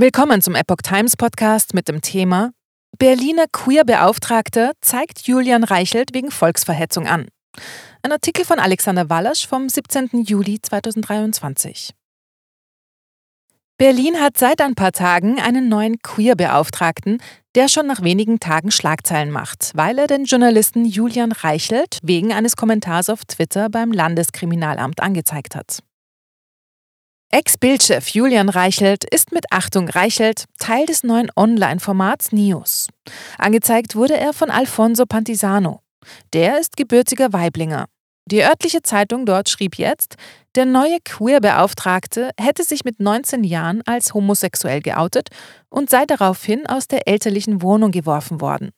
Willkommen zum Epoch Times Podcast mit dem Thema Berliner Queer-Beauftragter zeigt Julian Reichelt wegen Volksverhetzung an. Ein Artikel von Alexander Wallasch vom 17. Juli 2023. Berlin hat seit ein paar Tagen einen neuen Queer-Beauftragten, der schon nach wenigen Tagen Schlagzeilen macht, weil er den Journalisten Julian Reichelt wegen eines Kommentars auf Twitter beim Landeskriminalamt angezeigt hat. Ex-Bildchef Julian Reichelt ist mit Achtung Reichelt Teil des neuen Online-Formats News. Angezeigt wurde er von Alfonso Pantisano. Der ist gebürtiger Weiblinger. Die örtliche Zeitung dort schrieb jetzt, der neue Queer-Beauftragte hätte sich mit 19 Jahren als homosexuell geoutet und sei daraufhin aus der elterlichen Wohnung geworfen worden.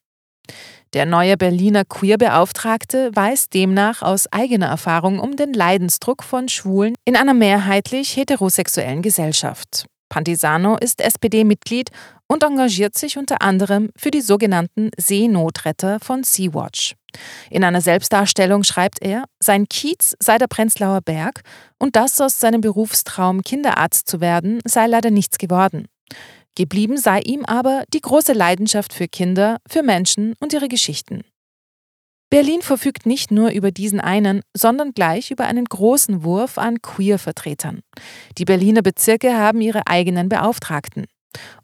Der neue Berliner Queerbeauftragte weiß demnach aus eigener Erfahrung um den Leidensdruck von Schwulen in einer mehrheitlich heterosexuellen Gesellschaft. Pantisano ist SPD-Mitglied und engagiert sich unter anderem für die sogenannten Seenotretter von Sea-Watch. In einer Selbstdarstellung schreibt er, sein Kiez sei der Prenzlauer Berg und das aus seinem Berufstraum Kinderarzt zu werden sei leider nichts geworden. Geblieben sei ihm aber die große Leidenschaft für Kinder, für Menschen und ihre Geschichten. Berlin verfügt nicht nur über diesen einen, sondern gleich über einen großen Wurf an Queer-Vertretern. Die Berliner Bezirke haben ihre eigenen Beauftragten.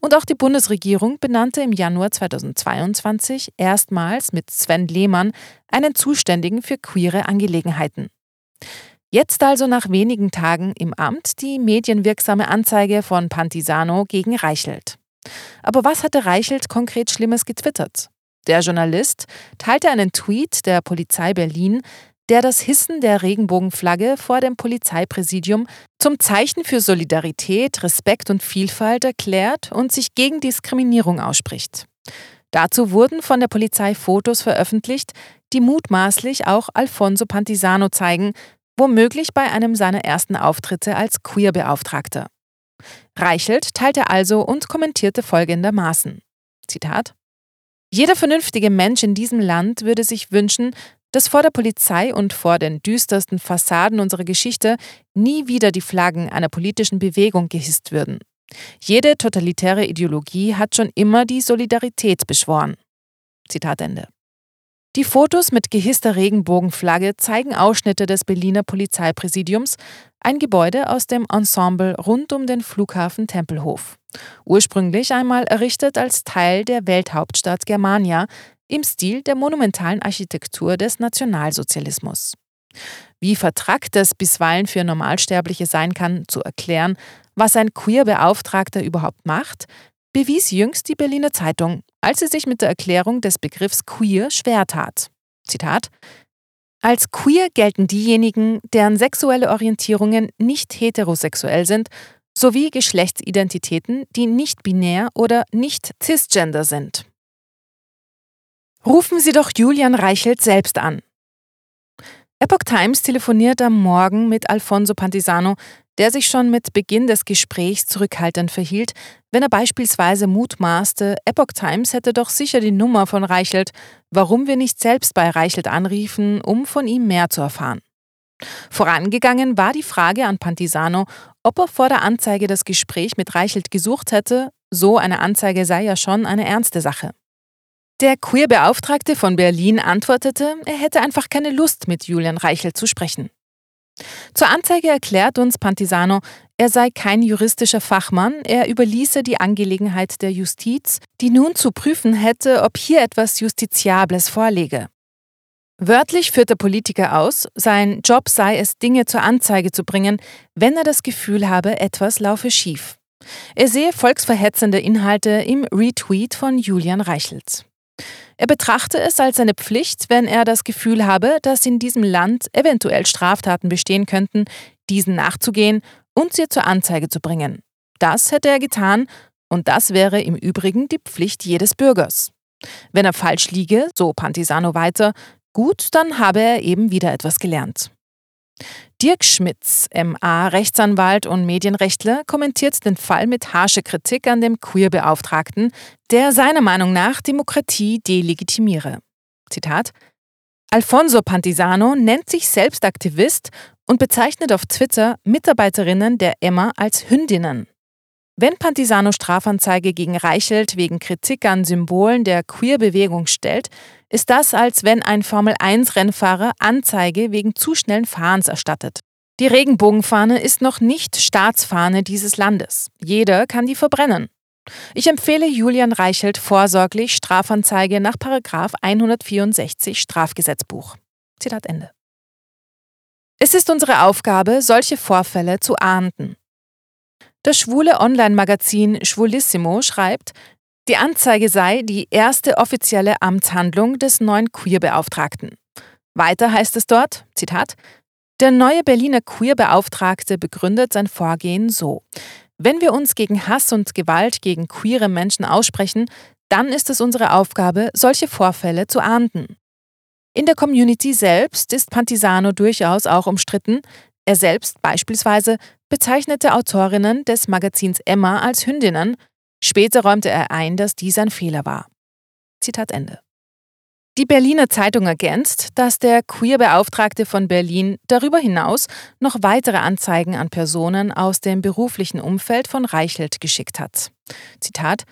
Und auch die Bundesregierung benannte im Januar 2022 erstmals mit Sven Lehmann einen Zuständigen für queere Angelegenheiten. Jetzt also nach wenigen Tagen im Amt die medienwirksame Anzeige von Pantisano gegen Reichelt. Aber was hatte Reichelt konkret Schlimmes getwittert? Der Journalist teilte einen Tweet der Polizei Berlin, der das Hissen der Regenbogenflagge vor dem Polizeipräsidium zum Zeichen für Solidarität, Respekt und Vielfalt erklärt und sich gegen Diskriminierung ausspricht. Dazu wurden von der Polizei Fotos veröffentlicht, die mutmaßlich auch Alfonso Pantisano zeigen, womöglich bei einem seiner ersten Auftritte als Queer-Beauftragter. Reichelt teilte also und kommentierte folgendermaßen: Zitat: Jeder vernünftige Mensch in diesem Land würde sich wünschen, dass vor der Polizei und vor den düstersten Fassaden unserer Geschichte nie wieder die Flaggen einer politischen Bewegung gehisst würden. Jede totalitäre Ideologie hat schon immer die Solidarität beschworen. Zitat Ende. Die Fotos mit gehisster Regenbogenflagge zeigen Ausschnitte des Berliner Polizeipräsidiums, ein Gebäude aus dem Ensemble rund um den Flughafen Tempelhof. Ursprünglich einmal errichtet als Teil der Welthauptstadt Germania im Stil der monumentalen Architektur des Nationalsozialismus. Wie vertrackt es bisweilen für Normalsterbliche sein kann, zu erklären, was ein Queer-Beauftragter überhaupt macht, bewies jüngst die Berliner Zeitung, als sie sich mit der Erklärung des Begriffs queer schwer tat. Zitat Als queer gelten diejenigen, deren sexuelle Orientierungen nicht heterosexuell sind, sowie Geschlechtsidentitäten, die nicht binär oder nicht cisgender sind. Rufen Sie doch Julian Reichelt selbst an. Epoch Times telefoniert am Morgen mit Alfonso Pantisano, der sich schon mit Beginn des Gesprächs zurückhaltend verhielt, wenn er beispielsweise mutmaßte, Epoch Times hätte doch sicher die Nummer von Reichelt, warum wir nicht selbst bei Reichelt anriefen, um von ihm mehr zu erfahren. Vorangegangen war die Frage an Pantisano, ob er vor der Anzeige das Gespräch mit Reichelt gesucht hätte, so eine Anzeige sei ja schon eine ernste Sache. Der Queer-Beauftragte von Berlin antwortete, er hätte einfach keine Lust, mit Julian Reichelt zu sprechen. Zur Anzeige erklärt uns Pantisano, er sei kein juristischer Fachmann, er überließe die Angelegenheit der Justiz, die nun zu prüfen hätte, ob hier etwas Justiziables vorlege. Wörtlich führt der Politiker aus, sein Job sei es, Dinge zur Anzeige zu bringen, wenn er das Gefühl habe, etwas laufe schief. Er sehe volksverhetzende Inhalte im Retweet von Julian Reichelt. Er betrachte es als seine Pflicht, wenn er das Gefühl habe, dass in diesem Land eventuell Straftaten bestehen könnten, diesen nachzugehen und sie zur Anzeige zu bringen. Das hätte er getan, und das wäre im Übrigen die Pflicht jedes Bürgers. Wenn er falsch liege, so Pantisano weiter, gut, dann habe er eben wieder etwas gelernt. Dirk Schmitz, MA, Rechtsanwalt und Medienrechtler, kommentiert den Fall mit harscher Kritik an dem Queer-Beauftragten, der seiner Meinung nach Demokratie delegitimiere. Zitat: Alfonso Pantisano nennt sich selbst Aktivist und bezeichnet auf Twitter Mitarbeiterinnen der Emma als Hündinnen. Wenn Pantisano Strafanzeige gegen Reichelt wegen Kritik an Symbolen der Queer-Bewegung stellt, ist das, als wenn ein Formel-1-Rennfahrer Anzeige wegen zu schnellen Fahrens erstattet. Die Regenbogenfahne ist noch nicht Staatsfahne dieses Landes. Jeder kann die verbrennen. Ich empfehle Julian Reichelt vorsorglich Strafanzeige nach 164 Strafgesetzbuch. Zitat Ende. Es ist unsere Aufgabe, solche Vorfälle zu ahnden. Das schwule Online-Magazin Schwulissimo schreibt, die Anzeige sei die erste offizielle Amtshandlung des neuen Queer-Beauftragten. Weiter heißt es dort, Zitat, der neue Berliner Queer-Beauftragte begründet sein Vorgehen so. Wenn wir uns gegen Hass und Gewalt gegen queere Menschen aussprechen, dann ist es unsere Aufgabe, solche Vorfälle zu ahnden. In der Community selbst ist Pantisano durchaus auch umstritten. Er selbst beispielsweise bezeichnete Autorinnen des Magazins Emma als Hündinnen, Später räumte er ein, dass dies ein Fehler war. Zitat Ende. Die Berliner Zeitung ergänzt, dass der Queer-Beauftragte von Berlin darüber hinaus noch weitere Anzeigen an Personen aus dem beruflichen Umfeld von Reichelt geschickt hat. Zitat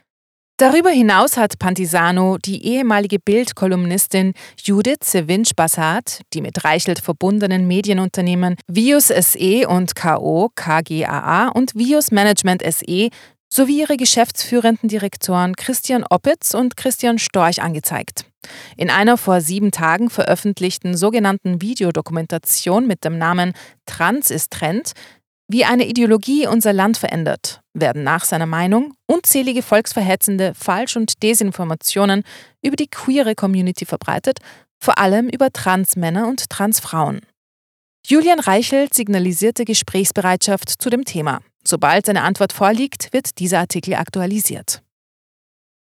Darüber hinaus hat Pantisano die ehemalige Bildkolumnistin Judith Sevinch-Bassat, die mit Reichelt verbundenen Medienunternehmen Vius SE und KO, KGAA und Vius Management SE sowie ihre geschäftsführenden Direktoren Christian Oppitz und Christian Storch angezeigt. In einer vor sieben Tagen veröffentlichten sogenannten Videodokumentation mit dem Namen Trans ist Trend, wie eine Ideologie unser Land verändert, werden nach seiner Meinung unzählige volksverhetzende Falsch- und Desinformationen über die queere Community verbreitet, vor allem über Transmänner und Transfrauen. Julian Reichelt signalisierte Gesprächsbereitschaft zu dem Thema. Sobald eine Antwort vorliegt, wird dieser Artikel aktualisiert.